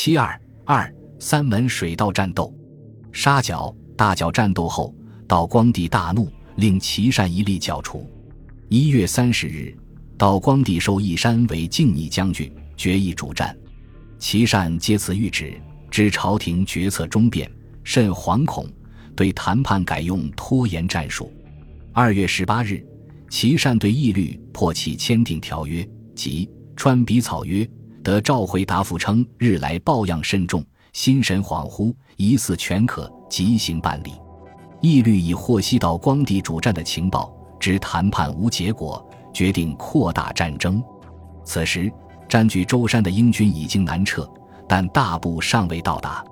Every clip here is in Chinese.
七二二三门水道战斗，沙角、大角战斗后，道光帝大怒，令琦善一力剿除。一月三十日，道光帝授义山为靖逆将军，决议主战。琦善接此谕旨，知朝廷决策终变，甚惶恐，对谈判改用拖延战术。二月十八日，琦善对义律迫其签订条约，即川笔草约。得召回答复称，日来抱恙甚重，心神恍惚，疑似全可即行办理。义律已获悉到光帝主战的情报，知谈判无结果，决定扩大战争。此时占据舟山的英军已经南撤，但大部尚未到达。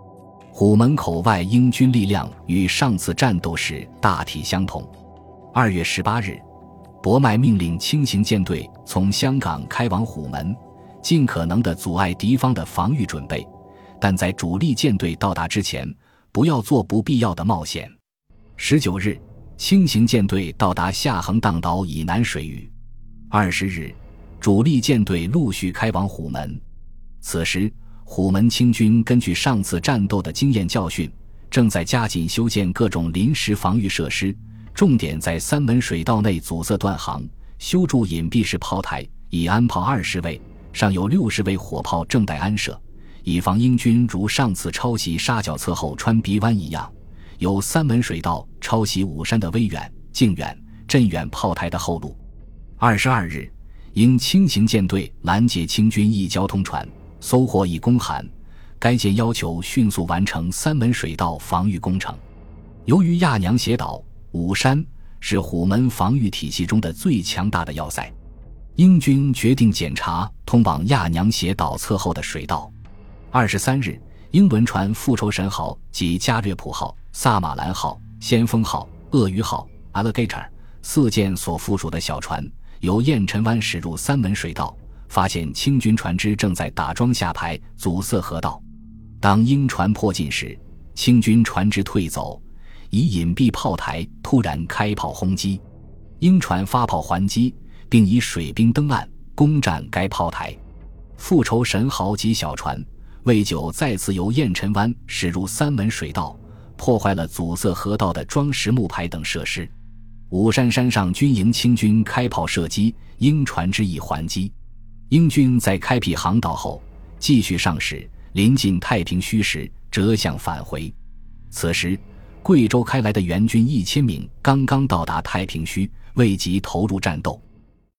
虎门口外英军力量与上次战斗时大体相同。二月十八日，博迈命令轻型舰队从香港开往虎门，尽可能的阻碍敌方的防御准备，但在主力舰队到达之前，不要做不必要的冒险。十九日，轻型舰队到达下横荡岛以南水域。二十日，主力舰队陆续开往虎门。此时，虎门清军根据上次战斗的经验教训，正在加紧修建各种临时防御设施。重点在三门水道内阻塞断航，修筑隐蔽式炮台，已安炮二十位，尚有六十位火炮正待安设，以防英军如上次抄袭沙角侧后穿鼻湾一样，由三门水道抄袭武山的威远、靖远、镇远炮台的后路。二十二日，因轻型舰队拦截清军一交通船，搜获一公函，该舰要求迅速完成三门水道防御工程。由于亚娘斜岛。武山是虎门防御体系中的最强大的要塞，英军决定检查通往亚娘斜岛侧后的水道。二十三日，英轮船“复仇神号”及“加略普号”、“萨马兰号”、“先锋号”、“鳄鱼号 ”（Alligator） 四舰所附属的小船由燕尘湾驶入三门水道，发现清军船只正在打桩下排，阻塞河道。当英船迫近时，清军船只退走。以隐蔽炮台突然开炮轰击，英船发炮还击，并以水兵登岸攻占该炮台。复仇神豪及小船未久再次由燕尘湾驶入三门水道，破坏了阻塞河道的装石木牌等设施。武山山上军营清军开炮射击，英船之意还击。英军在开辟航道后，继续上驶，临近太平墟时折向返回。此时。贵州开来的援军一千名刚刚到达太平区，未及投入战斗。